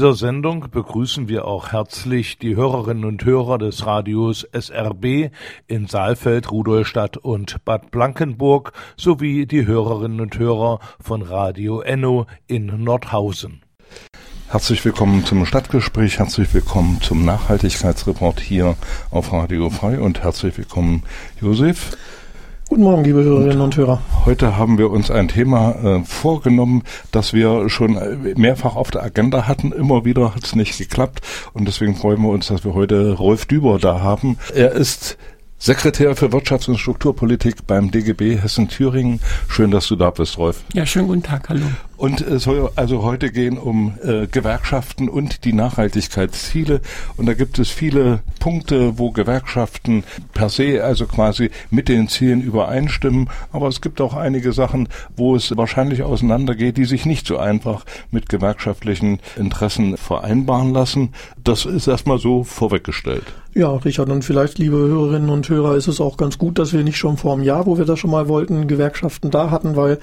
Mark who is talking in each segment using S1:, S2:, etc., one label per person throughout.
S1: Dieser Sendung begrüßen wir auch herzlich die Hörerinnen und Hörer des Radios SRB in Saalfeld, Rudolstadt und Bad Blankenburg sowie die Hörerinnen und Hörer von Radio Enno in Nordhausen.
S2: Herzlich willkommen zum Stadtgespräch, herzlich willkommen zum Nachhaltigkeitsreport hier auf Radio Frei und herzlich willkommen Josef.
S3: Guten Morgen, liebe Hörerinnen und Hörer.
S2: Heute haben wir uns ein Thema äh, vorgenommen, das wir schon mehrfach auf der Agenda hatten. Immer wieder hat es nicht geklappt und deswegen freuen wir uns, dass wir heute Rolf Düber da haben. Er ist Sekretär für Wirtschafts- und Strukturpolitik beim DGB Hessen-Thüringen. Schön, dass du da bist, Rolf.
S4: Ja, schönen guten Tag, hallo.
S2: Und es soll also heute gehen um äh, Gewerkschaften und die Nachhaltigkeitsziele. Und da gibt es viele Punkte, wo Gewerkschaften per se also quasi mit den Zielen übereinstimmen. Aber es gibt auch einige Sachen, wo es wahrscheinlich auseinandergeht, die sich nicht so einfach mit gewerkschaftlichen Interessen vereinbaren lassen. Das ist erstmal so vorweggestellt.
S3: Ja, Richard, und vielleicht, liebe Hörerinnen und Hörer, ist es auch ganz gut, dass wir nicht schon vor einem Jahr, wo wir das schon mal wollten, Gewerkschaften da hatten, weil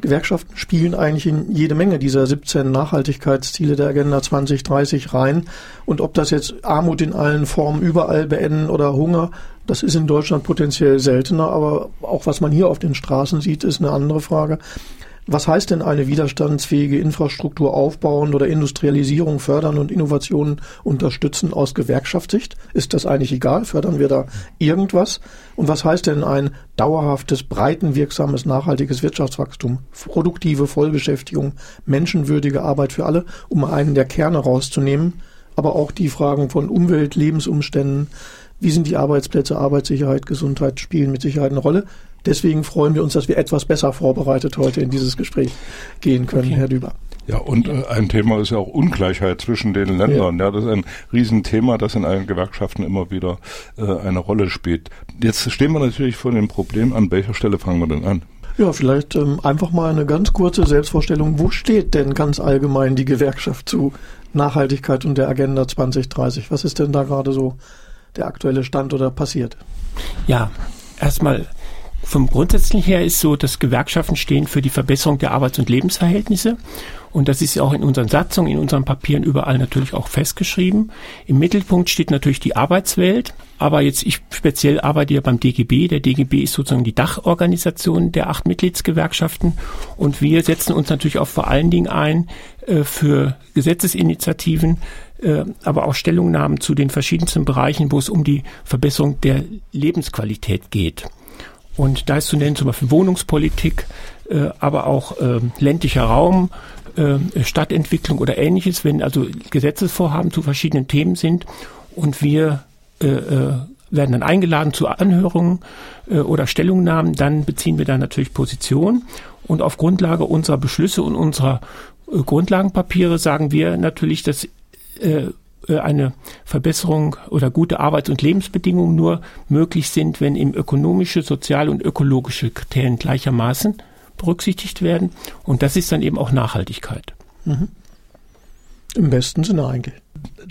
S3: Gewerkschaften spielen eigentlich in jede Menge dieser 17 Nachhaltigkeitsziele der Agenda 2030 rein. Und ob das jetzt Armut in allen Formen überall beenden oder Hunger, das ist in Deutschland potenziell seltener. Aber auch was man hier auf den Straßen sieht, ist eine andere Frage. Was heißt denn eine widerstandsfähige Infrastruktur aufbauen oder Industrialisierung fördern und Innovationen unterstützen aus Gewerkschaftssicht? Ist das eigentlich egal? Fördern wir da irgendwas? Und was heißt denn ein dauerhaftes, breitenwirksames, nachhaltiges Wirtschaftswachstum, produktive Vollbeschäftigung, menschenwürdige Arbeit für alle, um einen der Kerne rauszunehmen? Aber auch die Fragen von Umwelt, Lebensumständen, wie sind die Arbeitsplätze, Arbeitssicherheit, Gesundheit spielen mit Sicherheit eine Rolle. Deswegen freuen wir uns, dass wir etwas besser vorbereitet heute in dieses Gespräch gehen können, okay. Herr Düber.
S2: Ja, und äh, ein Thema ist ja auch Ungleichheit zwischen den Ländern. Ja. ja, das ist ein Riesenthema, das in allen Gewerkschaften immer wieder äh, eine Rolle spielt. Jetzt stehen wir natürlich vor dem Problem, an welcher Stelle fangen wir denn an?
S3: Ja, vielleicht ähm, einfach mal eine ganz kurze Selbstvorstellung. Wo steht denn ganz allgemein die Gewerkschaft zu Nachhaltigkeit und der Agenda 2030? Was ist denn da gerade so der aktuelle Stand oder passiert?
S4: Ja, erstmal vom Grundsätzlichen her ist so, dass Gewerkschaften stehen für die Verbesserung der Arbeits- und Lebensverhältnisse. Und das ist auch in unseren Satzungen, in unseren Papieren überall natürlich auch festgeschrieben. Im Mittelpunkt steht natürlich die Arbeitswelt. Aber jetzt, ich speziell arbeite ja beim DGB. Der DGB ist sozusagen die Dachorganisation der acht Mitgliedsgewerkschaften. Und wir setzen uns natürlich auch vor allen Dingen ein äh, für Gesetzesinitiativen, äh, aber auch Stellungnahmen zu den verschiedensten Bereichen, wo es um die Verbesserung der Lebensqualität geht. Und da ist zu nennen zum Beispiel Wohnungspolitik, äh, aber auch äh, ländlicher Raum, äh, Stadtentwicklung oder ähnliches, wenn also Gesetzesvorhaben zu verschiedenen Themen sind und wir äh, werden dann eingeladen zu Anhörungen oder Stellungnahmen, dann beziehen wir da natürlich Position. Und auf Grundlage unserer Beschlüsse und unserer Grundlagenpapiere sagen wir natürlich, dass eine Verbesserung oder gute Arbeits- und Lebensbedingungen nur möglich sind, wenn eben ökonomische, soziale und ökologische Kriterien gleichermaßen berücksichtigt werden. Und das ist dann eben auch Nachhaltigkeit.
S3: Mhm. Im besten Sinne eigentlich.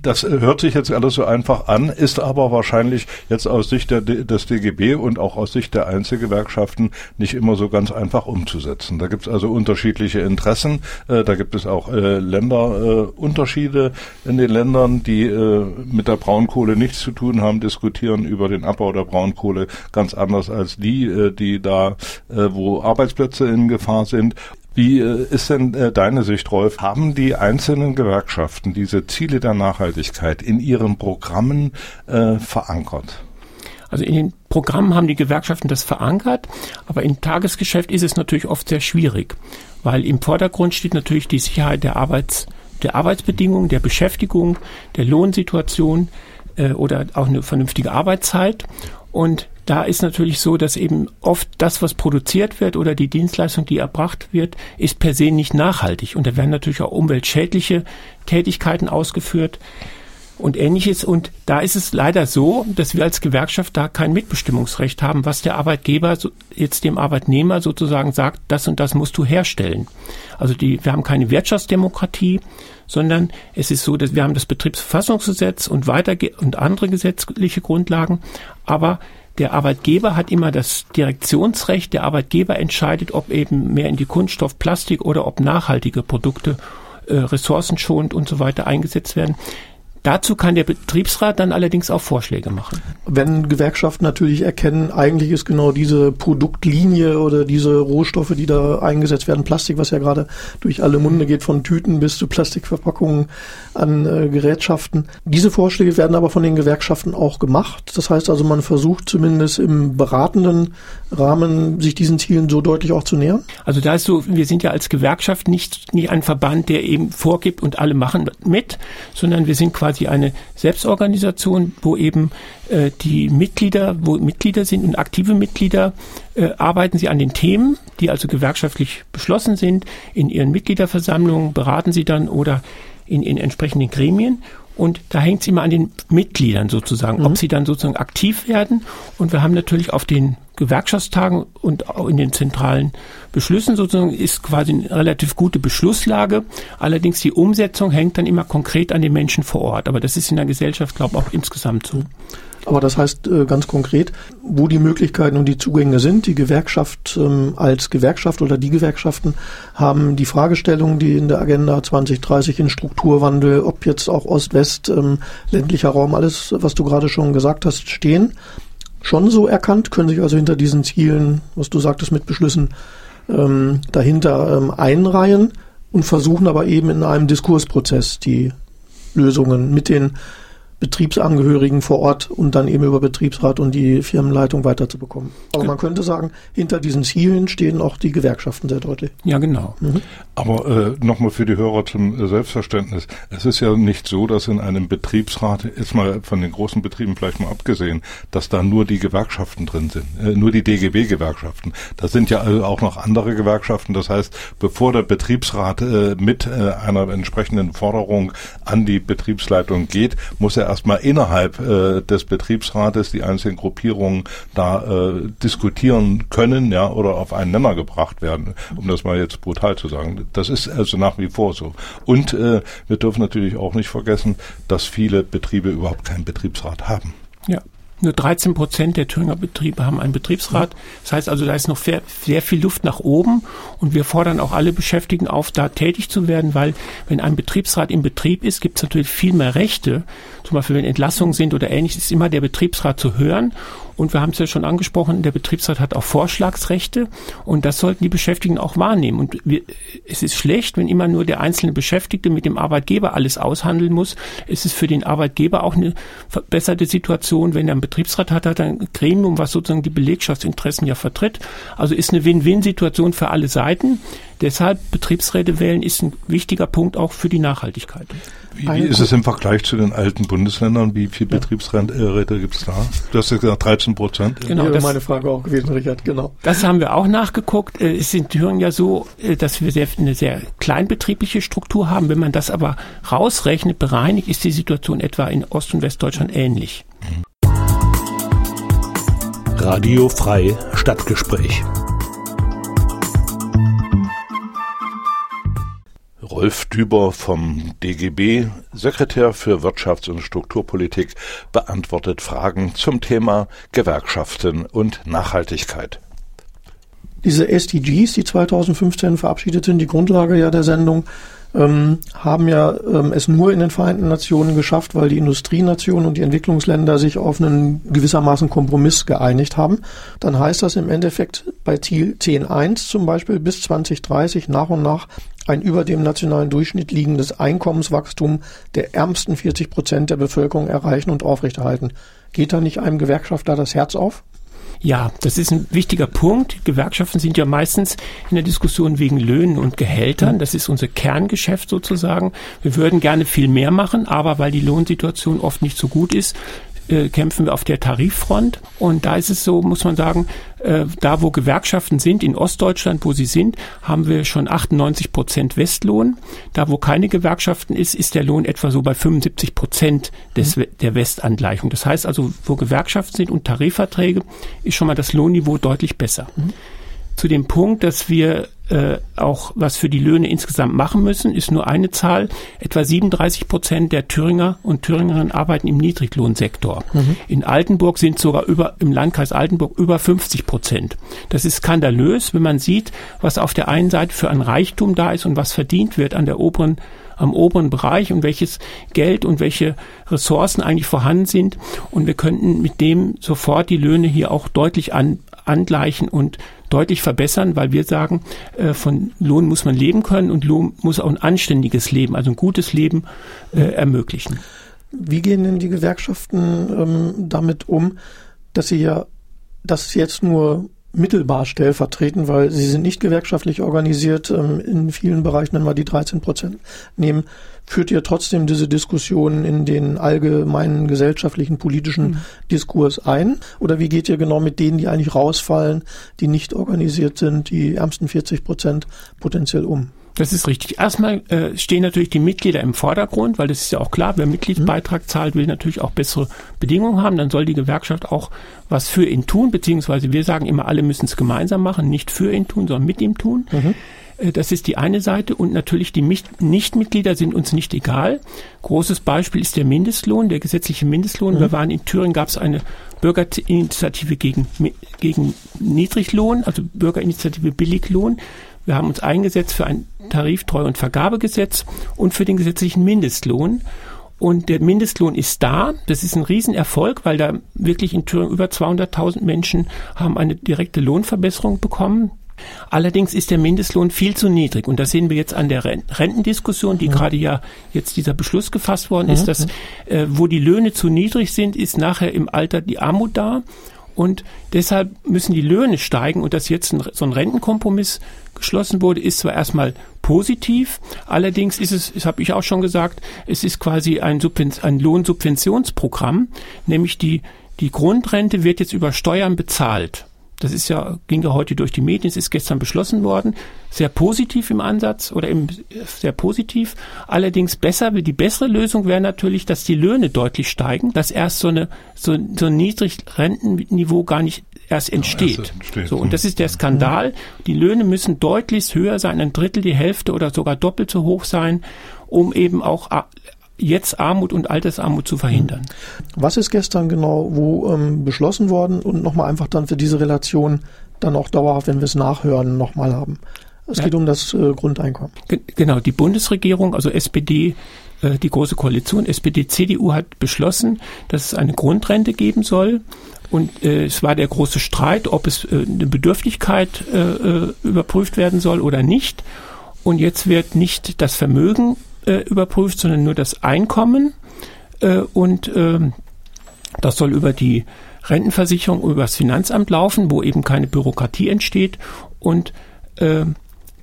S2: Das hört sich jetzt alles so einfach an, ist aber wahrscheinlich jetzt aus Sicht der, des DGB und auch aus Sicht der Einzelgewerkschaften nicht immer so ganz einfach umzusetzen. Da gibt es also unterschiedliche Interessen, äh, da gibt es auch äh, Länderunterschiede äh, in den Ländern, die äh, mit der Braunkohle nichts zu tun haben, diskutieren über den Abbau der Braunkohle ganz anders als die, äh, die da, äh, wo Arbeitsplätze in Gefahr sind. Wie äh, ist denn äh, deine Sicht, Rolf? Haben die einzelnen Gewerkschaften diese Ziele der Nachhaltigkeit in ihren Programmen äh, verankert?
S4: Also in den Programmen haben die Gewerkschaften das verankert, aber im Tagesgeschäft ist es natürlich oft sehr schwierig, weil im Vordergrund steht natürlich die Sicherheit der Arbeits der Arbeitsbedingungen, der Beschäftigung, der Lohnsituation äh, oder auch eine vernünftige Arbeitszeit. Und da ist natürlich so, dass eben oft das, was produziert wird oder die Dienstleistung, die erbracht wird, ist per se nicht nachhaltig. Und da werden natürlich auch umweltschädliche Tätigkeiten ausgeführt und ähnliches. Und da ist es leider so, dass wir als Gewerkschaft da kein Mitbestimmungsrecht haben, was der Arbeitgeber jetzt dem Arbeitnehmer sozusagen sagt, das und das musst du herstellen. Also die, wir haben keine Wirtschaftsdemokratie, sondern es ist so, dass wir haben das Betriebsverfassungsgesetz und weiter und andere gesetzliche Grundlagen, aber der Arbeitgeber hat immer das Direktionsrecht. Der Arbeitgeber entscheidet, ob eben mehr in die Kunststoff, Plastik oder ob nachhaltige Produkte äh, ressourcenschonend und so weiter eingesetzt werden. Dazu kann der Betriebsrat dann allerdings auch Vorschläge machen.
S3: Wenn Gewerkschaften natürlich erkennen, eigentlich ist genau diese Produktlinie oder diese Rohstoffe, die da eingesetzt werden, Plastik, was ja gerade durch alle Munde geht, von Tüten bis zu Plastikverpackungen an äh, Gerätschaften. Diese Vorschläge werden aber von den Gewerkschaften auch gemacht. Das heißt also, man versucht zumindest im beratenden Rahmen, sich diesen Zielen so deutlich auch zu nähern.
S4: Also da ist so, wir sind ja als Gewerkschaft nicht, nicht ein Verband, der eben vorgibt und alle machen mit, sondern wir sind quasi quasi eine Selbstorganisation, wo eben äh, die Mitglieder, wo Mitglieder sind und aktive Mitglieder, äh, arbeiten sie an den Themen, die also gewerkschaftlich beschlossen sind. In ihren Mitgliederversammlungen beraten sie dann oder in, in entsprechenden Gremien und da hängt es immer an den Mitgliedern sozusagen, mhm. ob sie dann sozusagen aktiv werden. Und wir haben natürlich auf den Gewerkschaftstagen und auch in den zentralen Beschlüssen sozusagen ist quasi eine relativ gute Beschlusslage. Allerdings die Umsetzung hängt dann immer konkret an den Menschen vor Ort. Aber das ist in der Gesellschaft, glaube ich, auch insgesamt so.
S3: Aber das heißt äh, ganz konkret, wo die Möglichkeiten und die Zugänge sind. Die Gewerkschaft ähm, als Gewerkschaft oder die Gewerkschaften haben die Fragestellungen, die in der Agenda 2030 in Strukturwandel, ob jetzt auch Ost-West, ähm, ländlicher Raum, alles, was du gerade schon gesagt hast, stehen, schon so erkannt, können sich also hinter diesen Zielen, was du sagtest, mit Beschlüssen ähm, dahinter einreihen und versuchen aber eben in einem Diskursprozess die Lösungen mit den Betriebsangehörigen vor Ort und dann eben über Betriebsrat und die Firmenleitung weiterzubekommen. Aber man könnte sagen, hinter diesen Zielen stehen auch die Gewerkschaften sehr deutlich.
S4: Ja, genau. Mhm.
S2: Aber äh, nochmal für die Hörer zum äh, Selbstverständnis. Es ist ja nicht so, dass in einem Betriebsrat, jetzt mal von den großen Betrieben vielleicht mal abgesehen, dass da nur die Gewerkschaften drin sind, äh, nur die DGB-Gewerkschaften. Da sind ja also auch noch andere Gewerkschaften. Das heißt, bevor der Betriebsrat äh, mit äh, einer entsprechenden Forderung an die Betriebsleitung geht, muss er erstmal innerhalb äh, des Betriebsrates die einzelnen Gruppierungen da äh, diskutieren können, ja, oder auf einen Nenner gebracht werden, um das mal jetzt brutal zu sagen. Das ist also nach wie vor so. Und äh, wir dürfen natürlich auch nicht vergessen, dass viele Betriebe überhaupt keinen Betriebsrat haben.
S4: Nur 13 Prozent der Thüringer Betriebe haben einen Betriebsrat. Das heißt also, da ist noch sehr, sehr viel Luft nach oben und wir fordern auch alle Beschäftigten auf, da tätig zu werden, weil wenn ein Betriebsrat im Betrieb ist, gibt es natürlich viel mehr Rechte. Zum Beispiel, wenn Entlassungen sind oder ähnliches, ist immer der Betriebsrat zu hören und wir haben es ja schon angesprochen, der Betriebsrat hat auch Vorschlagsrechte und das sollten die Beschäftigten auch wahrnehmen. Und wir, es ist schlecht, wenn immer nur der einzelne Beschäftigte mit dem Arbeitgeber alles aushandeln muss. Es ist für den Arbeitgeber auch eine verbesserte Situation, wenn er einen Betriebsrat hat, hat er ein Gremium, was sozusagen die Belegschaftsinteressen ja vertritt. Also ist eine Win-Win-Situation für alle Seiten. Deshalb Betriebsräte wählen ist ein wichtiger Punkt auch für die Nachhaltigkeit.
S2: Wie, wie ist es im Vergleich zu den alten Bundesländern? Wie viele ja. Betriebsräte gibt es da? Du hast ja gesagt 13 Prozent.
S3: Genau, das wäre meine Frage auch gewesen, Richard, genau.
S4: Das haben wir auch nachgeguckt. Äh, es sind Thüringen ja so, äh, dass wir sehr, eine sehr kleinbetriebliche Struktur haben. Wenn man das aber rausrechnet, bereinigt, ist die Situation etwa in Ost- und Westdeutschland ähnlich.
S1: Radio Frei Stadtgespräch. Rolf Düber vom DGB, Sekretär für Wirtschafts- und Strukturpolitik, beantwortet Fragen zum Thema Gewerkschaften und Nachhaltigkeit.
S3: Diese SDGs, die 2015 verabschiedet sind, die Grundlage ja der Sendung, ähm, haben ja ähm, es nur in den Vereinten Nationen geschafft, weil die Industrienationen und die Entwicklungsländer sich auf einen gewissermaßen Kompromiss geeinigt haben. Dann heißt das im Endeffekt bei Ziel 10.1 zum Beispiel bis 2030 nach und nach ein über dem nationalen Durchschnitt liegendes Einkommenswachstum der ärmsten 40 Prozent der Bevölkerung erreichen und aufrechterhalten. Geht da nicht einem Gewerkschafter das Herz auf?
S4: Ja, das ist ein wichtiger Punkt. Gewerkschaften sind ja meistens in der Diskussion wegen Löhnen und Gehältern. Das ist unser Kerngeschäft sozusagen. Wir würden gerne viel mehr machen, aber weil die Lohnsituation oft nicht so gut ist, äh, kämpfen wir auf der Tariffront. Und da ist es so, muss man sagen, äh, da wo Gewerkschaften sind, in Ostdeutschland, wo sie sind, haben wir schon 98 Prozent Westlohn. Da wo keine Gewerkschaften ist, ist der Lohn etwa so bei 75 Prozent des, mhm. der Westangleichung. Das heißt also, wo Gewerkschaften sind und Tarifverträge, ist schon mal das Lohnniveau deutlich besser. Mhm. Zu dem Punkt, dass wir äh, auch was für die Löhne insgesamt machen müssen, ist nur eine Zahl. Etwa 37 Prozent der Thüringer und Thüringerinnen arbeiten im Niedriglohnsektor. Mhm. In Altenburg sind sogar über, im Landkreis Altenburg über 50 Prozent. Das ist skandalös, wenn man sieht, was auf der einen Seite für ein Reichtum da ist und was verdient wird an der oberen am oberen Bereich und welches Geld und welche Ressourcen eigentlich vorhanden sind. Und wir könnten mit dem sofort die Löhne hier auch deutlich an, angleichen und deutlich verbessern, weil wir sagen, äh, von Lohn muss man leben können und Lohn muss auch ein anständiges Leben, also ein gutes Leben äh, ermöglichen.
S3: Wie gehen denn die Gewerkschaften ähm, damit um, dass sie ja das jetzt nur mittelbar stellvertreten, weil sie sind nicht gewerkschaftlich organisiert. Ähm, in vielen Bereichen, wenn wir die 13 Prozent nehmen, führt ihr trotzdem diese Diskussion in den allgemeinen gesellschaftlichen, politischen mhm. Diskurs ein? Oder wie geht ihr genau mit denen, die eigentlich rausfallen, die nicht organisiert sind, die ärmsten 40 Prozent potenziell um?
S4: Das ist richtig. Erstmal äh, stehen natürlich die Mitglieder im Vordergrund, weil das ist ja auch klar, wer Mitgliedsbeitrag mhm. zahlt, will natürlich auch bessere Bedingungen haben. Dann soll die Gewerkschaft auch was für ihn tun, beziehungsweise wir sagen immer, alle müssen es gemeinsam machen, nicht für ihn tun, sondern mit ihm tun. Mhm. Äh, das ist die eine Seite und natürlich die Nichtmitglieder sind uns nicht egal. Großes Beispiel ist der Mindestlohn, der gesetzliche Mindestlohn. Mhm. Wir waren in Thüringen, gab es eine Bürgerinitiative gegen, gegen Niedriglohn, also Bürgerinitiative Billiglohn. Wir haben uns eingesetzt für ein Tariftreu- und Vergabegesetz und für den gesetzlichen Mindestlohn. Und der Mindestlohn ist da. Das ist ein Riesenerfolg, weil da wirklich in Thüringen über 200.000 Menschen haben eine direkte Lohnverbesserung bekommen. Allerdings ist der Mindestlohn viel zu niedrig. Und das sehen wir jetzt an der Rentendiskussion, die mhm. gerade ja jetzt dieser Beschluss gefasst worden ist, mhm. dass äh, wo die Löhne zu niedrig sind, ist nachher im Alter die Armut da. Und deshalb müssen die Löhne steigen und dass jetzt ein, so ein Rentenkompromiss geschlossen wurde, ist zwar erstmal positiv, allerdings ist es, das habe ich auch schon gesagt, es ist quasi ein, ein Lohnsubventionsprogramm, nämlich die, die Grundrente wird jetzt über Steuern bezahlt. Das ist ja, ging ja heute durch die Medien, es ist gestern beschlossen worden. Sehr positiv im Ansatz oder im, sehr positiv. Allerdings besser, die bessere Lösung wäre natürlich, dass die Löhne deutlich steigen, dass erst so eine, so, so ein niedrig Rentenniveau gar nicht erst entsteht. erst entsteht. So, und das ist der Skandal. Die Löhne müssen deutlich höher sein, ein Drittel, die Hälfte oder sogar doppelt so hoch sein, um eben auch jetzt Armut und Altersarmut zu verhindern.
S3: Was ist gestern genau wo ähm, beschlossen worden und nochmal einfach dann für diese Relation dann auch dauerhaft, wenn wir es nachhören, nochmal haben? Es ja. geht um das äh, Grundeinkommen.
S4: G genau, die Bundesregierung, also SPD, äh, die Große Koalition, SPD, CDU hat beschlossen, dass es eine Grundrente geben soll. Und äh, es war der große Streit, ob es äh, eine Bedürftigkeit äh, äh überprüft werden soll oder nicht. Und jetzt wird nicht das Vermögen äh, überprüft, sondern nur das Einkommen. Äh, und äh, das soll über die Rentenversicherung, über das Finanzamt laufen, wo eben keine Bürokratie entsteht. Und äh,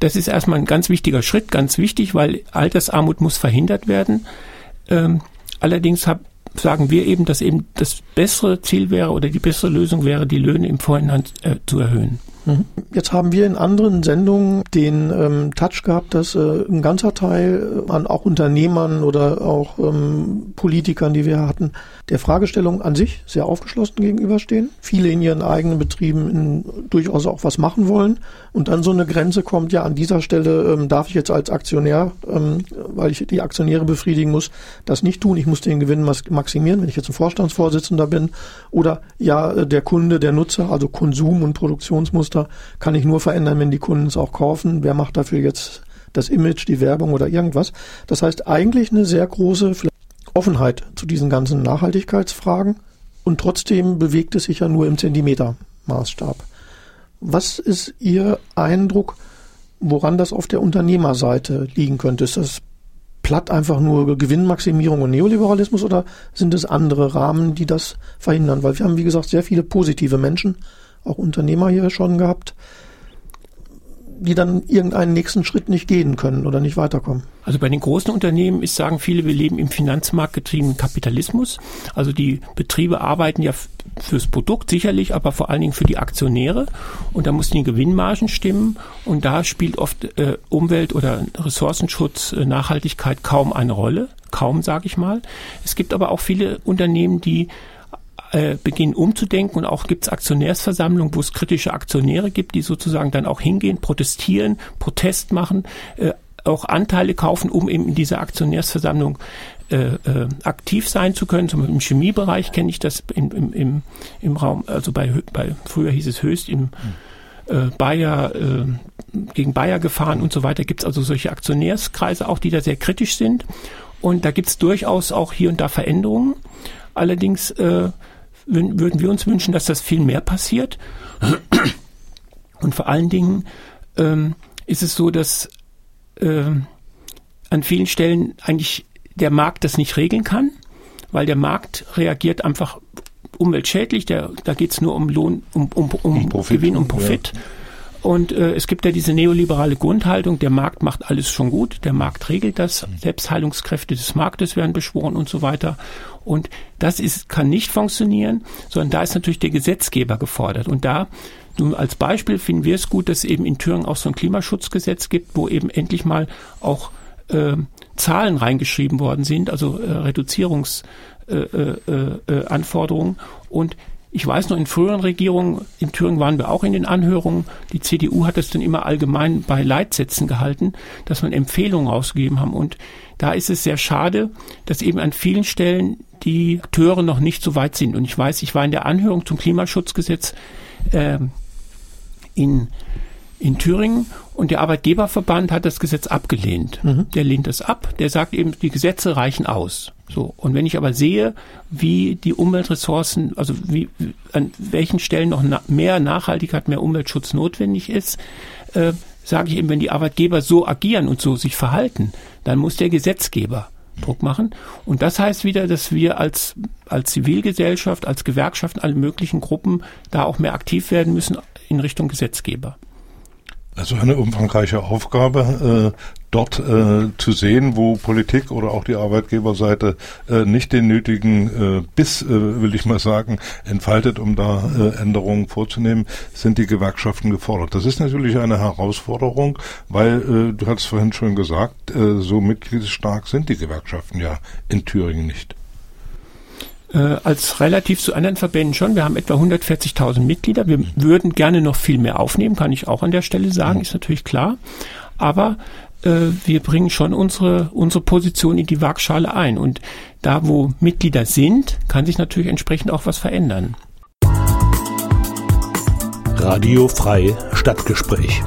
S4: das ist erstmal ein ganz wichtiger Schritt, ganz wichtig, weil Altersarmut muss verhindert werden. Ähm, allerdings hab, sagen wir eben, dass eben das bessere Ziel wäre oder die bessere Lösung wäre, die Löhne im Vorhinein äh, zu erhöhen.
S3: Mhm. Jetzt haben wir in anderen Sendungen den ähm, Touch gehabt, dass äh, ein ganzer Teil an auch Unternehmern oder auch ähm, Politikern, die wir hatten, der Fragestellung an sich sehr aufgeschlossen gegenüberstehen. Viele in ihren eigenen Betrieben in, durchaus auch was machen wollen. Und dann so eine Grenze kommt, ja, an dieser Stelle ähm, darf ich jetzt als Aktionär, ähm, weil ich die Aktionäre befriedigen muss, das nicht tun. Ich muss den Gewinn maximieren, wenn ich jetzt ein Vorstandsvorsitzender bin. Oder ja, äh, der Kunde, der Nutzer, also Konsum- und Produktionsmuster kann ich nur verändern, wenn die Kunden es auch kaufen. Wer macht dafür jetzt das Image, die Werbung oder irgendwas? Das heißt eigentlich eine sehr große Offenheit zu diesen ganzen Nachhaltigkeitsfragen und trotzdem bewegt es sich ja nur im Zentimetermaßstab. Was ist Ihr Eindruck, woran das auf der Unternehmerseite liegen könnte? Ist das platt einfach nur Gewinnmaximierung und Neoliberalismus oder sind es andere Rahmen, die das verhindern? Weil wir haben, wie gesagt, sehr viele positive Menschen, auch Unternehmer hier schon gehabt. die dann irgendeinen nächsten Schritt nicht gehen können oder nicht weiterkommen.
S4: Also bei den großen Unternehmen ist, sagen viele, wir leben im finanzmarktgetriebenen Kapitalismus. Also die Betriebe arbeiten ja fürs Produkt sicherlich, aber vor allen Dingen für die Aktionäre. Und da muss die Gewinnmargen stimmen. Und da spielt oft äh, Umwelt- oder Ressourcenschutz, äh, Nachhaltigkeit kaum eine Rolle. Kaum, sage ich mal. Es gibt aber auch viele Unternehmen, die äh, beginnen umzudenken und auch gibt es Aktionärsversammlungen, wo es kritische Aktionäre gibt, die sozusagen dann auch hingehen, protestieren, Protest machen, äh, auch Anteile kaufen, um eben in dieser Aktionärsversammlung äh, äh, aktiv sein zu können. Zum Beispiel im Chemiebereich kenne ich das im, im, im, im Raum, also bei, bei früher hieß es höchst im äh, Bayer äh, gegen Bayer gefahren und so weiter. Gibt es also solche Aktionärskreise auch, die da sehr kritisch sind. Und da gibt es durchaus auch hier und da Veränderungen. Allerdings äh, würden wir uns wünschen, dass das viel mehr passiert. Und vor allen Dingen ähm, ist es so, dass ähm, an vielen Stellen eigentlich der Markt das nicht regeln kann, weil der Markt reagiert einfach umweltschädlich. Der, da geht es nur um Lohn, um, um, um, um Profit, Gewinn, um Profit. Ja. Und äh, es gibt ja diese neoliberale Grundhaltung, der Markt macht alles schon gut, der Markt regelt das, Selbstheilungskräfte des Marktes werden beschworen und so weiter. Und das ist, kann nicht funktionieren, sondern da ist natürlich der Gesetzgeber gefordert. Und da nun als Beispiel finden wir es gut, dass es eben in Thüringen auch so ein Klimaschutzgesetz gibt, wo eben endlich mal auch äh, Zahlen reingeschrieben worden sind, also äh, Reduzierungsanforderungen. Äh, äh, äh und ich weiß noch, in früheren Regierungen, in Thüringen waren wir auch in den Anhörungen, die CDU hat es dann immer allgemein bei Leitsätzen gehalten, dass man Empfehlungen rausgegeben haben. Und da ist es sehr schade, dass eben an vielen Stellen die Akteure noch nicht so weit sind. Und ich weiß, ich war in der Anhörung zum Klimaschutzgesetz äh, in in Thüringen und der Arbeitgeberverband hat das Gesetz abgelehnt. Mhm. Der lehnt es ab, der sagt eben, die Gesetze reichen aus. So. Und wenn ich aber sehe, wie die Umweltressourcen, also wie, an welchen Stellen noch na mehr Nachhaltigkeit, mehr Umweltschutz notwendig ist, äh, sage ich eben, wenn die Arbeitgeber so agieren und so sich verhalten, dann muss der Gesetzgeber Druck machen. Und das heißt wieder, dass wir als, als Zivilgesellschaft, als Gewerkschaften, alle möglichen Gruppen da auch mehr aktiv werden müssen in Richtung Gesetzgeber.
S2: Also eine umfangreiche Aufgabe, äh, dort äh, zu sehen, wo Politik oder auch die Arbeitgeberseite äh, nicht den nötigen äh, Biss, äh, will ich mal sagen, entfaltet, um da äh, Änderungen vorzunehmen, sind die Gewerkschaften gefordert. Das ist natürlich eine Herausforderung, weil äh, du hast vorhin schon gesagt, so mitgliedsstark sind die Gewerkschaften ja in Thüringen nicht
S4: äh, als relativ zu anderen Verbänden schon. Wir haben etwa 140.000 Mitglieder. Wir würden gerne noch viel mehr aufnehmen, kann ich auch an der Stelle sagen, ist natürlich klar. Aber äh, wir bringen schon unsere, unsere Position in die Waagschale ein. Und da, wo Mitglieder sind, kann sich natürlich entsprechend auch was verändern.
S1: Radio Frei Stadtgespräch.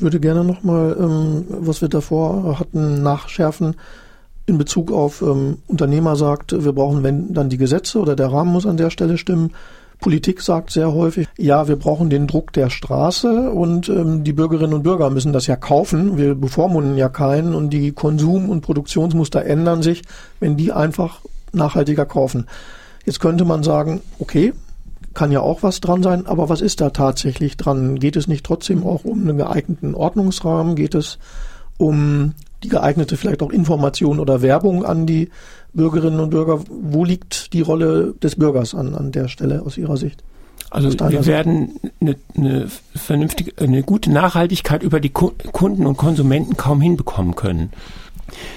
S3: Ich würde gerne nochmal, ähm, was wir davor hatten, nachschärfen in Bezug auf ähm, Unternehmer sagt, wir brauchen wenn dann die Gesetze oder der Rahmen muss an der Stelle stimmen. Politik sagt sehr häufig, ja, wir brauchen den Druck der Straße und ähm, die Bürgerinnen und Bürger müssen das ja kaufen. Wir bevormunden ja keinen und die Konsum- und Produktionsmuster ändern sich, wenn die einfach nachhaltiger kaufen. Jetzt könnte man sagen, okay, kann ja auch was dran sein, aber was ist da tatsächlich dran? Geht es nicht trotzdem auch um einen geeigneten Ordnungsrahmen? Geht es um die geeignete vielleicht auch Information oder Werbung an die Bürgerinnen und Bürger? Wo liegt die Rolle des Bürgers an, an der Stelle aus Ihrer Sicht?
S4: Also wir werden eine, eine vernünftige, eine gute Nachhaltigkeit über die Kunden und Konsumenten kaum hinbekommen können.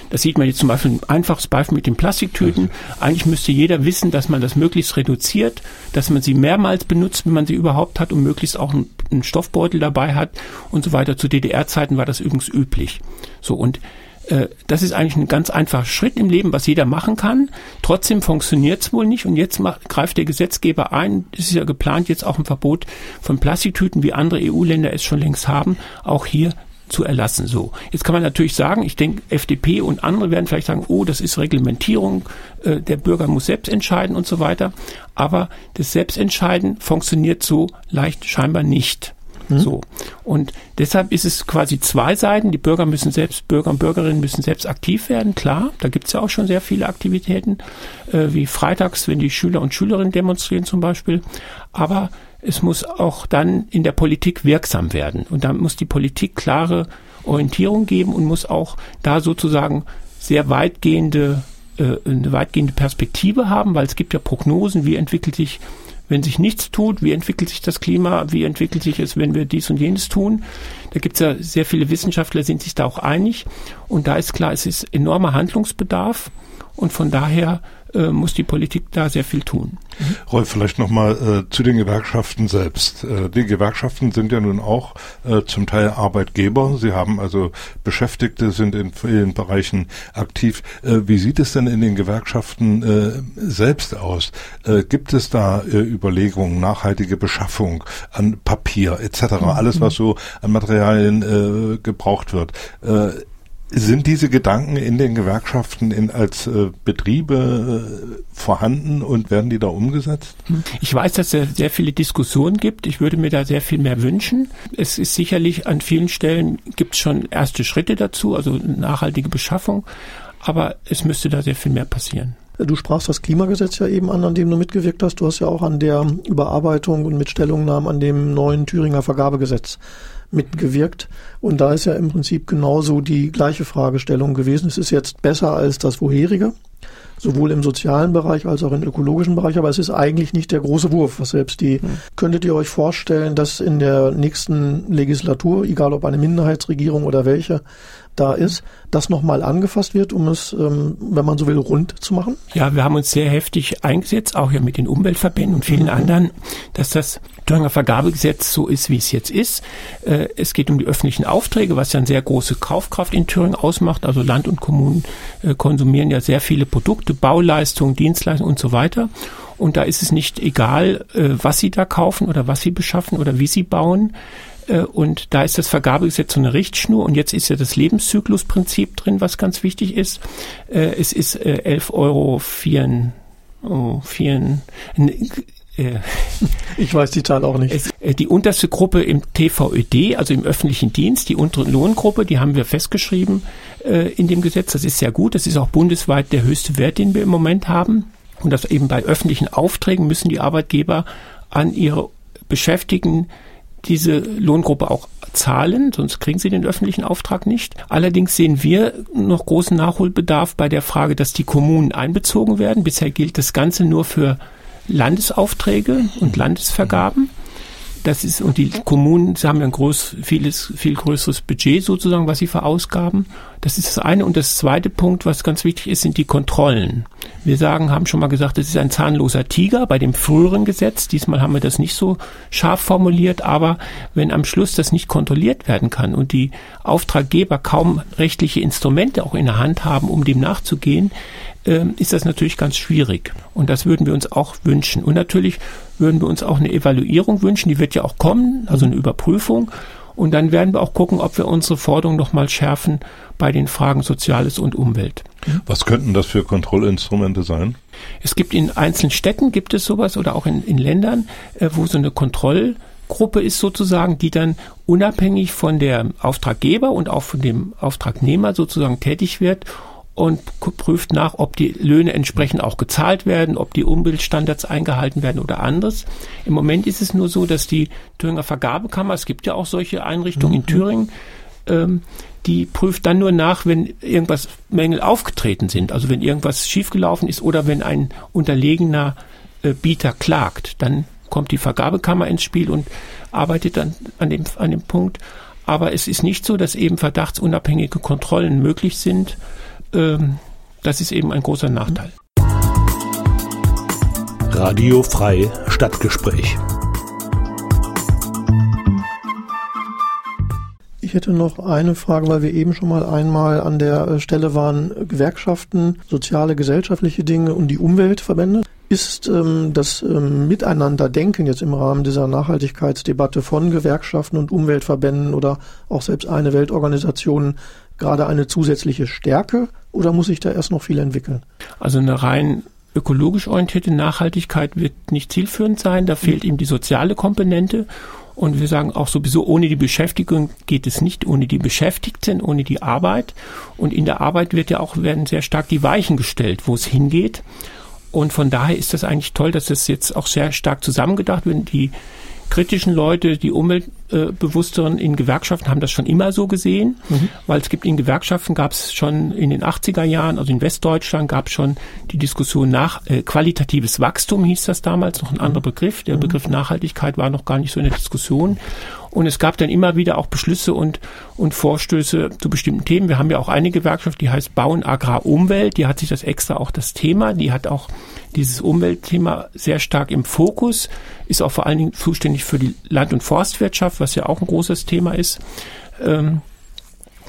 S4: Das sieht man jetzt zum Beispiel ein einfaches Beispiel mit den Plastiktüten. Eigentlich müsste jeder wissen, dass man das möglichst reduziert, dass man sie mehrmals benutzt, wenn man sie überhaupt hat und möglichst auch einen, Stoffbeutel dabei hat und so weiter. Zu DDR-Zeiten war das übrigens üblich. So und äh, das ist eigentlich ein ganz einfacher Schritt im Leben, was jeder machen kann. Trotzdem funktioniert es wohl nicht und jetzt macht, greift der Gesetzgeber ein. Es ist ja geplant, jetzt auch ein Verbot von Plastiktüten, wie andere EU-Länder es schon längst haben, auch hier zu erlassen. So, jetzt kann man natürlich sagen, ich denke, FDP und andere werden vielleicht sagen, oh, das ist Reglementierung, äh, der Bürger muss selbst entscheiden und so weiter. Aber das Selbstentscheiden funktioniert so leicht scheinbar nicht. Mhm. So. Und deshalb ist es quasi zwei Seiten. Die Bürger müssen selbst, Bürger und Bürgerinnen müssen selbst aktiv werden, klar. Da gibt es ja auch schon sehr viele Aktivitäten, äh, wie freitags, wenn die Schüler und Schülerinnen demonstrieren zum Beispiel. Aber es muss auch dann in der Politik wirksam werden. Und da muss die Politik klare Orientierung geben und muss auch da sozusagen sehr weitgehende, äh, eine weitgehende Perspektive haben, weil es gibt ja Prognosen, wie entwickelt sich wenn sich nichts tut, wie entwickelt sich das Klima, wie entwickelt sich es, wenn wir dies und jenes tun. Da gibt es ja sehr viele Wissenschaftler, sind sich da auch einig. Und da ist klar, es ist enormer Handlungsbedarf. Und von daher äh, muss die Politik da sehr viel tun.
S2: Rolf, vielleicht nochmal äh, zu den Gewerkschaften selbst. Äh, die Gewerkschaften sind ja nun auch äh, zum Teil Arbeitgeber. Sie haben also Beschäftigte, sind in vielen Bereichen aktiv. Äh, wie sieht es denn in den Gewerkschaften äh, selbst aus? Äh, gibt es da Überlegungen, nachhaltige Beschaffung an Papier etc., mhm. alles was so an Materialien gebraucht wird? Sind diese Gedanken in den Gewerkschaften in, als äh, Betriebe äh, vorhanden und werden die da umgesetzt?
S4: Ich weiß, dass es sehr viele Diskussionen gibt. Ich würde mir da sehr viel mehr wünschen. Es ist sicherlich an vielen Stellen gibt es schon erste Schritte dazu, also nachhaltige Beschaffung. Aber es müsste da sehr viel mehr passieren.
S3: Du sprachst das Klimagesetz ja eben an, an dem du mitgewirkt hast. Du hast ja auch an der Überarbeitung und mit Stellungnahmen an dem neuen Thüringer Vergabegesetz mitgewirkt. Und da ist ja im Prinzip genauso die gleiche Fragestellung gewesen. Es ist jetzt besser als das vorherige, sowohl im sozialen Bereich als auch im ökologischen Bereich, aber es ist eigentlich nicht der große Wurf, was selbst die. Mhm. Könntet ihr euch vorstellen, dass in der nächsten Legislatur, egal ob eine Minderheitsregierung oder welche, da ist, das nochmal angefasst wird, um es, ähm, wenn man so will, rund zu machen?
S4: Ja, wir haben uns sehr heftig eingesetzt, auch ja mit den Umweltverbänden und vielen mhm. anderen, dass das Thüringer Vergabegesetz so ist, wie es jetzt ist. Äh, es geht um die öffentlichen Aufträge, was ja eine sehr große Kaufkraft in Thüringen ausmacht. Also Land und Kommunen äh, konsumieren ja sehr viele Produkte, Bauleistungen, Dienstleistungen und so weiter. Und da ist es nicht egal, äh, was sie da kaufen oder was sie beschaffen oder wie sie bauen. Äh, und da ist das Vergabegesetz so eine Richtschnur und jetzt ist ja das Lebenszyklusprinzip drin, was ganz wichtig ist. Äh, es ist 11 äh, Euro 4, oh, 4,
S3: ich weiß die Zahl auch nicht.
S4: Es, die unterste Gruppe im TVÖD, also im öffentlichen Dienst, die untere Lohngruppe, die haben wir festgeschrieben äh, in dem Gesetz. Das ist sehr gut. Das ist auch bundesweit der höchste Wert, den wir im Moment haben. Und das eben bei öffentlichen Aufträgen müssen die Arbeitgeber an ihre Beschäftigten diese Lohngruppe auch zahlen, sonst kriegen sie den öffentlichen Auftrag nicht. Allerdings sehen wir noch großen Nachholbedarf bei der Frage, dass die Kommunen einbezogen werden. Bisher gilt das Ganze nur für Landesaufträge und Landesvergaben. Das ist, und die Kommunen haben ja ein groß, vieles, viel größeres Budget sozusagen, was sie verausgaben. Das ist das eine. Und das zweite Punkt, was ganz wichtig ist, sind die Kontrollen. Wir sagen, haben schon mal gesagt, das ist ein zahnloser Tiger bei dem früheren Gesetz. Diesmal haben wir das nicht so scharf formuliert. Aber wenn am Schluss das nicht kontrolliert werden kann und die Auftraggeber kaum rechtliche Instrumente auch in der Hand haben, um dem nachzugehen, ist das natürlich ganz schwierig. Und das würden wir uns auch wünschen. Und natürlich würden wir uns auch eine Evaluierung wünschen, die wird ja auch kommen, also eine Überprüfung. Und dann werden wir auch gucken, ob wir unsere Forderungen nochmal schärfen bei den Fragen Soziales und Umwelt.
S2: Was könnten das für Kontrollinstrumente sein?
S4: Es gibt in einzelnen Städten gibt es sowas oder auch in, in Ländern, äh, wo so eine Kontrollgruppe ist sozusagen, die dann unabhängig von der Auftraggeber und auch von dem Auftragnehmer sozusagen tätig wird und prüft nach, ob die Löhne entsprechend auch gezahlt werden, ob die Umweltstandards eingehalten werden oder anderes. Im Moment ist es nur so, dass die Thüringer Vergabekammer, es gibt ja auch solche Einrichtungen mhm. in Thüringen, ähm, die prüft dann nur nach, wenn irgendwas Mängel aufgetreten sind, also wenn irgendwas schiefgelaufen ist oder wenn ein unterlegener äh, Bieter klagt, dann kommt die Vergabekammer ins Spiel und arbeitet dann an dem, an dem Punkt. Aber es ist nicht so, dass eben verdachtsunabhängige Kontrollen möglich sind das ist eben ein großer Nachteil.
S1: Radio Frei Stadtgespräch.
S3: Ich hätte noch eine Frage, weil wir eben schon mal einmal an der äh, Stelle waren, Gewerkschaften, soziale, gesellschaftliche Dinge und die Umweltverbände. Ist ähm, das ähm, Miteinanderdenken jetzt im Rahmen dieser Nachhaltigkeitsdebatte von Gewerkschaften und Umweltverbänden oder auch selbst eine Weltorganisation gerade eine zusätzliche Stärke oder muss sich da erst noch viel entwickeln?
S4: Also eine rein ökologisch orientierte Nachhaltigkeit wird nicht zielführend sein. Da fehlt ihm die soziale Komponente. Und wir sagen auch sowieso, ohne die Beschäftigung geht es nicht, ohne die Beschäftigten, ohne die Arbeit. Und in der Arbeit wird ja auch, werden sehr stark die Weichen gestellt, wo es hingeht. Und von daher ist das eigentlich toll, dass das jetzt auch sehr stark zusammengedacht wird. Die kritischen Leute, die Umweltbewussteren in Gewerkschaften haben das schon immer so gesehen, mhm. weil es gibt in Gewerkschaften gab es schon in den 80er Jahren, also in Westdeutschland gab es schon die Diskussion nach äh, qualitatives Wachstum hieß das damals, noch ein anderer mhm. Begriff. Der mhm. Begriff Nachhaltigkeit war noch gar nicht so in der Diskussion. Und es gab dann immer wieder auch Beschlüsse und, und Vorstöße zu bestimmten Themen. Wir haben ja auch eine Gewerkschaft, die heißt Bauen, Agrar, Umwelt. Die hat sich das extra auch das Thema. Die hat auch dieses Umweltthema sehr stark im Fokus, ist auch vor allen Dingen zuständig für die Land- und Forstwirtschaft, was ja auch ein großes Thema ist. Ähm,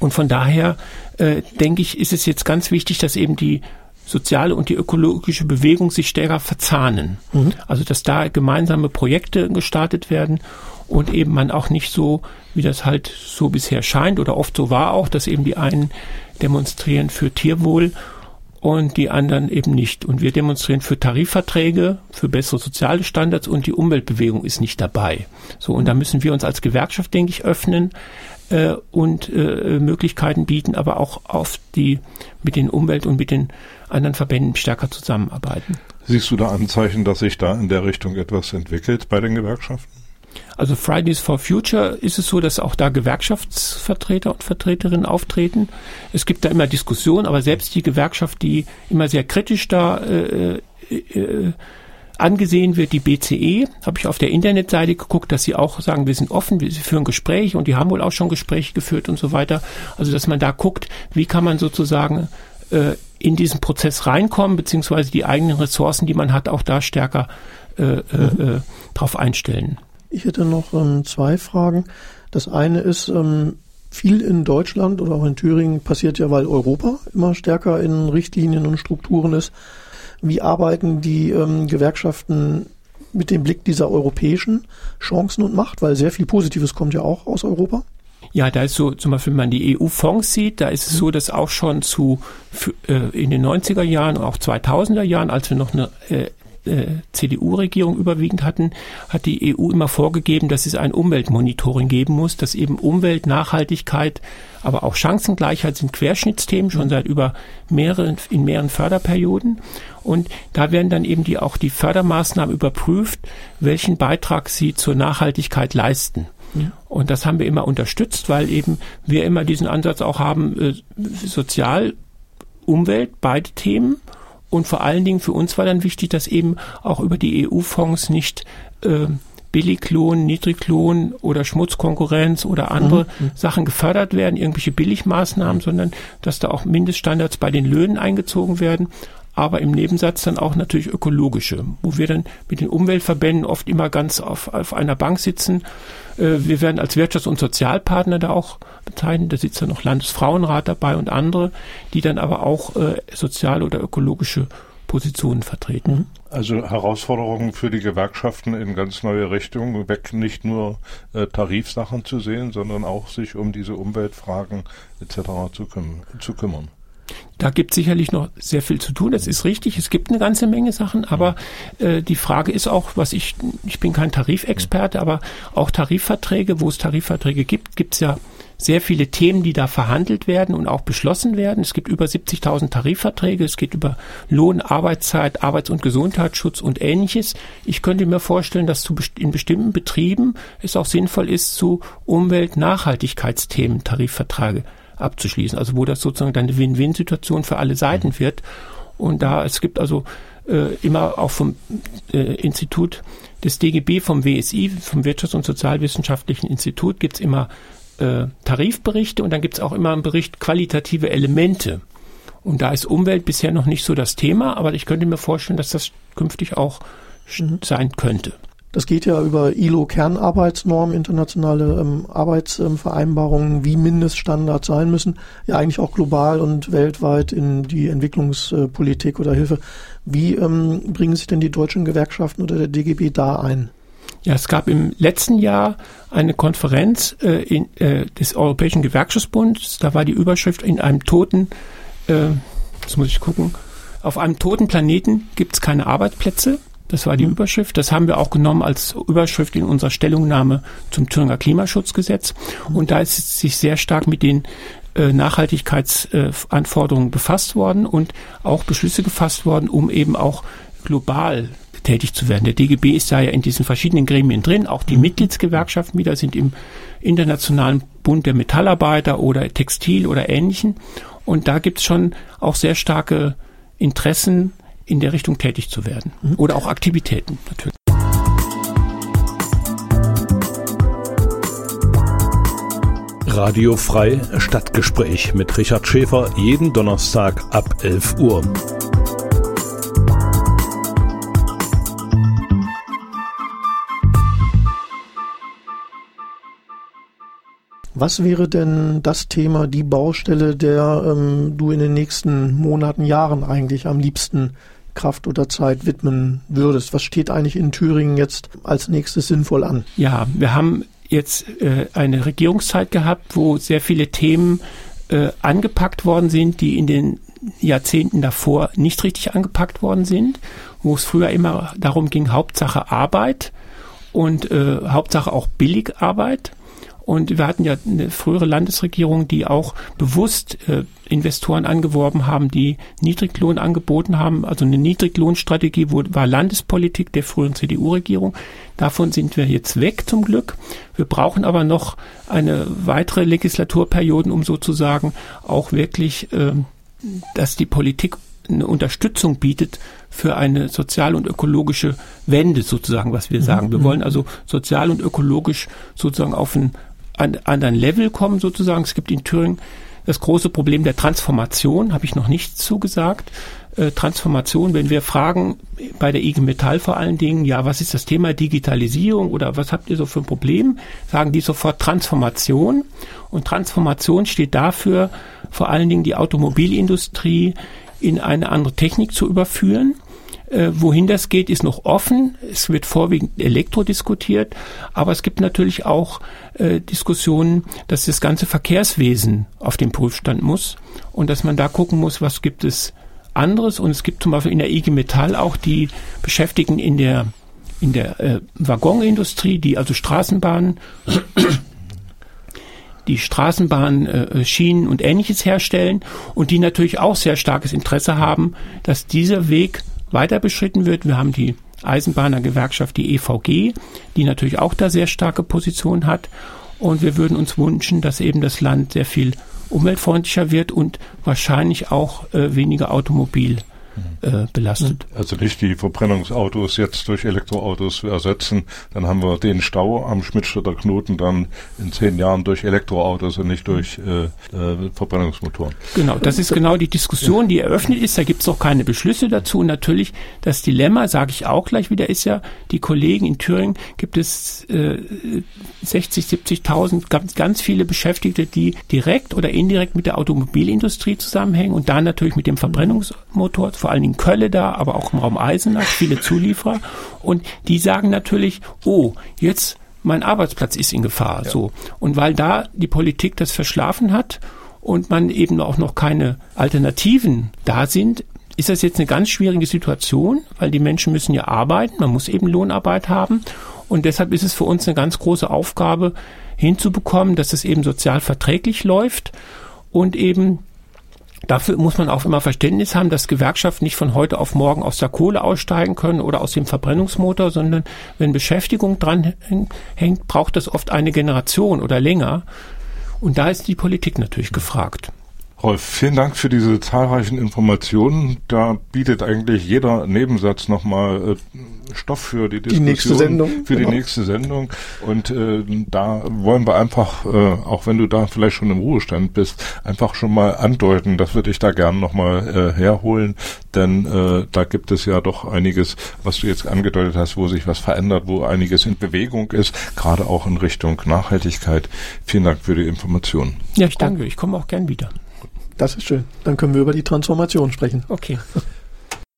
S4: und von daher äh, denke ich, ist es jetzt ganz wichtig, dass eben die soziale und die ökologische Bewegung sich stärker verzahnen. Mhm. Also dass da gemeinsame Projekte gestartet werden und eben man auch nicht so, wie das halt so bisher scheint oder oft so war auch, dass eben die einen demonstrieren für Tierwohl und die anderen eben nicht. Und wir demonstrieren für Tarifverträge, für bessere soziale Standards und die Umweltbewegung ist nicht dabei. So, und da müssen wir uns als Gewerkschaft, denke ich, öffnen äh, und äh, Möglichkeiten bieten, aber auch auf die mit den Umwelt- und mit den anderen Verbänden stärker zusammenarbeiten.
S2: Siehst du da Anzeichen, dass sich da in der Richtung etwas entwickelt bei den Gewerkschaften?
S4: Also Fridays for Future ist es so, dass auch da Gewerkschaftsvertreter und Vertreterinnen auftreten. Es gibt da immer Diskussionen, aber selbst die Gewerkschaft, die immer sehr kritisch da äh, äh, äh angesehen wird, die BCE, habe ich auf der Internetseite geguckt, dass sie auch sagen, wir sind offen, wir führen Gespräche und die haben wohl auch schon Gespräche geführt und so weiter. Also dass man da guckt, wie kann man sozusagen äh, in diesen Prozess reinkommen, beziehungsweise die eigenen Ressourcen, die man hat, auch da stärker äh, äh, äh drauf einstellen.
S3: Ich hätte noch ähm, zwei Fragen. Das eine ist, ähm, viel in Deutschland oder auch in Thüringen passiert ja, weil Europa immer stärker in Richtlinien und Strukturen ist. Wie arbeiten die ähm, Gewerkschaften mit dem Blick dieser europäischen Chancen und Macht? Weil sehr viel Positives kommt ja auch aus Europa.
S4: Ja, da ist so, zum Beispiel, wenn man die EU-Fonds sieht, da ist es so, dass auch schon zu äh, in den 90er Jahren, auch 2000er Jahren, als wir noch eine äh, CDU-Regierung überwiegend hatten, hat die EU immer vorgegeben, dass es ein Umweltmonitoring geben muss, dass eben Umwelt, Nachhaltigkeit, aber auch Chancengleichheit sind Querschnittsthemen schon seit über mehreren, in mehreren Förderperioden. Und da werden dann eben die, auch die Fördermaßnahmen überprüft, welchen Beitrag sie zur Nachhaltigkeit leisten. Und das haben wir immer unterstützt, weil eben wir immer diesen Ansatz auch haben, äh, Sozial, Umwelt, beide Themen und vor allen Dingen für uns war dann wichtig, dass eben auch über die EU-Fonds nicht äh, Billiglohn, Niedriglohn oder Schmutzkonkurrenz oder andere mhm. Sachen gefördert werden, irgendwelche Billigmaßnahmen, sondern dass da auch Mindeststandards bei den Löhnen eingezogen werden, aber im Nebensatz dann auch natürlich ökologische, wo wir dann mit den Umweltverbänden oft immer ganz auf, auf einer Bank sitzen. Äh, wir werden als Wirtschafts- und Sozialpartner da auch bezeichnet. Da sitzt dann noch Landesfrauenrat dabei und andere, die dann aber auch äh, soziale oder ökologische Positionen vertreten. Mhm.
S2: Also Herausforderungen für die Gewerkschaften in ganz neue Richtungen, weg nicht nur äh, Tarifsachen zu sehen, sondern auch sich um diese Umweltfragen etc. zu, küm zu kümmern.
S4: Da gibt sicherlich noch sehr viel zu tun. Das ist richtig. Es gibt eine ganze Menge Sachen, aber äh, die Frage ist auch, was ich, ich bin kein Tarifexperte, aber auch Tarifverträge, wo es Tarifverträge gibt, gibt es ja sehr viele Themen, die da verhandelt werden und auch beschlossen werden. Es gibt über 70.000 Tarifverträge. Es geht über Lohn, Arbeitszeit, Arbeits- und Gesundheitsschutz und ähnliches. Ich könnte mir vorstellen, dass zu, in bestimmten Betrieben es auch sinnvoll ist, zu Umwelt-Nachhaltigkeitsthemen Tarifverträge abzuschließen. Also wo das sozusagen dann eine Win-Win-Situation für alle Seiten mhm. wird. Und da, es gibt also äh, immer auch vom äh, Institut des DGB, vom WSI, vom Wirtschafts- und Sozialwissenschaftlichen Institut, gibt's immer äh, Tarifberichte und dann gibt's auch immer einen Bericht qualitative Elemente. Und da ist Umwelt bisher noch nicht so das Thema, aber ich könnte mir vorstellen, dass das künftig auch mhm. sein könnte.
S3: Das geht ja über ILO-Kernarbeitsnormen, internationale ähm, Arbeitsvereinbarungen, wie Mindeststandards sein müssen, ja eigentlich auch global und weltweit in die Entwicklungspolitik oder Hilfe. Wie ähm, bringen sich denn die deutschen Gewerkschaften oder der DGB da ein?
S4: Ja, es gab im letzten Jahr eine Konferenz äh, in, äh, des Europäischen Gewerkschaftsbunds. Da war die Überschrift in einem toten, äh, jetzt muss ich gucken, auf einem toten Planeten gibt es keine Arbeitsplätze. Das war die mhm. Überschrift. Das haben wir auch genommen als Überschrift in unserer Stellungnahme zum Thüringer Klimaschutzgesetz. Mhm. Und da ist es sich sehr stark mit den äh, Nachhaltigkeitsanforderungen befasst worden und auch Beschlüsse gefasst worden, um eben auch global tätig zu werden. Der DGB ist da ja in diesen verschiedenen Gremien drin. Auch die Mitgliedsgewerkschaften wieder sind im Internationalen Bund der Metallarbeiter oder Textil oder Ähnlichen. Und da gibt's schon auch sehr starke Interessen, in der Richtung tätig zu werden. Oder auch Aktivitäten natürlich.
S1: Radio Frei Stadtgespräch mit Richard Schäfer jeden Donnerstag ab 11 Uhr.
S3: Was wäre denn das Thema, die Baustelle, der ähm, du in den nächsten Monaten, Jahren eigentlich am liebsten Kraft oder Zeit widmen würdest? Was steht eigentlich in Thüringen jetzt als nächstes sinnvoll an?
S4: Ja, wir haben jetzt äh, eine Regierungszeit gehabt, wo sehr viele Themen äh, angepackt worden sind, die in den Jahrzehnten davor nicht richtig angepackt worden sind, wo es früher immer darum ging, Hauptsache Arbeit und äh, Hauptsache auch Billigarbeit. Und wir hatten ja eine frühere Landesregierung, die auch bewusst äh, Investoren angeworben haben, die Niedriglohn angeboten haben. Also eine Niedriglohnstrategie war Landespolitik der früheren CDU-Regierung. Davon sind wir jetzt weg zum Glück. Wir brauchen aber noch eine weitere Legislaturperioden, um sozusagen auch wirklich, äh, dass die Politik eine Unterstützung bietet für eine sozial und ökologische Wende sozusagen, was wir sagen. Wir mhm. wollen also sozial und ökologisch sozusagen auf ein an anderen Level kommen sozusagen. Es gibt in Thüringen das große Problem der Transformation, habe ich noch nicht zugesagt. Äh, Transformation, wenn wir fragen, bei der IG Metall vor allen Dingen, ja, was ist das Thema Digitalisierung oder was habt ihr so für ein Problem, sagen die sofort Transformation. Und Transformation steht dafür, vor allen Dingen die Automobilindustrie in eine andere Technik zu überführen. Äh, wohin das geht, ist noch offen. Es wird vorwiegend Elektro diskutiert, aber es gibt natürlich auch äh, Diskussionen, dass das ganze Verkehrswesen auf den Prüfstand muss und dass man da gucken muss, was gibt es anderes. Und es gibt zum Beispiel in der IG Metall auch die Beschäftigten in der in der äh, Waggonindustrie, die also Straßenbahnen die Straßenbahn, äh, Schienen und ähnliches herstellen und die natürlich auch sehr starkes Interesse haben, dass dieser Weg weiter beschritten wird. Wir haben die Eisenbahnergewerkschaft, die EVG, die natürlich auch da sehr starke Position hat. Und wir würden uns wünschen, dass eben das Land sehr viel umweltfreundlicher wird und wahrscheinlich auch äh, weniger Automobil äh, belastet.
S2: Also nicht die Verbrennungsautos jetzt durch Elektroautos ersetzen, dann haben wir den Stau am Schmidtstädter Knoten dann in zehn Jahren durch Elektroautos und nicht durch äh, äh, Verbrennungsmotoren.
S4: Genau, das ist genau die Diskussion, die eröffnet ist. Da gibt es auch keine Beschlüsse dazu. Und natürlich das Dilemma, sage ich auch gleich wieder, ist ja, die Kollegen in Thüringen gibt es äh, 60, 70.000, ganz, ganz viele Beschäftigte, die direkt oder indirekt mit der Automobilindustrie zusammenhängen und dann natürlich mit dem Verbrennungsmotor vor allen Dingen Kölle da, aber auch im Raum Eisenach, viele Zulieferer. Und die sagen natürlich, oh, jetzt mein Arbeitsplatz ist in Gefahr. Ja. So. Und weil da die Politik das verschlafen hat und man eben auch noch keine Alternativen da sind, ist das jetzt eine ganz schwierige Situation, weil die Menschen müssen ja arbeiten, man muss eben Lohnarbeit haben. Und deshalb ist es für uns eine ganz große Aufgabe, hinzubekommen, dass es eben sozial verträglich läuft und eben Dafür muss man auch immer Verständnis haben, dass Gewerkschaften nicht von heute auf morgen aus der Kohle aussteigen können oder aus dem Verbrennungsmotor, sondern wenn Beschäftigung dran hängt, braucht das oft eine Generation oder länger. Und da ist die Politik natürlich gefragt.
S2: Rolf, vielen Dank für diese zahlreichen Informationen. Da bietet eigentlich jeder Nebensatz nochmal äh, Stoff für die Diskussion.
S3: Die nächste Sendung.
S2: Für genau. die nächste Sendung. Und äh, da wollen wir einfach, äh, auch wenn du da vielleicht schon im Ruhestand bist, einfach schon mal andeuten, dass wir dich da gern nochmal äh, herholen. Denn äh, da gibt es ja doch einiges, was du jetzt angedeutet hast, wo sich was verändert, wo einiges in Bewegung ist, gerade auch in Richtung Nachhaltigkeit. Vielen Dank für die Informationen.
S4: Ja, ich danke. Ich komme auch gern wieder.
S3: Das ist schön. Dann können wir über die Transformation sprechen.
S4: Okay.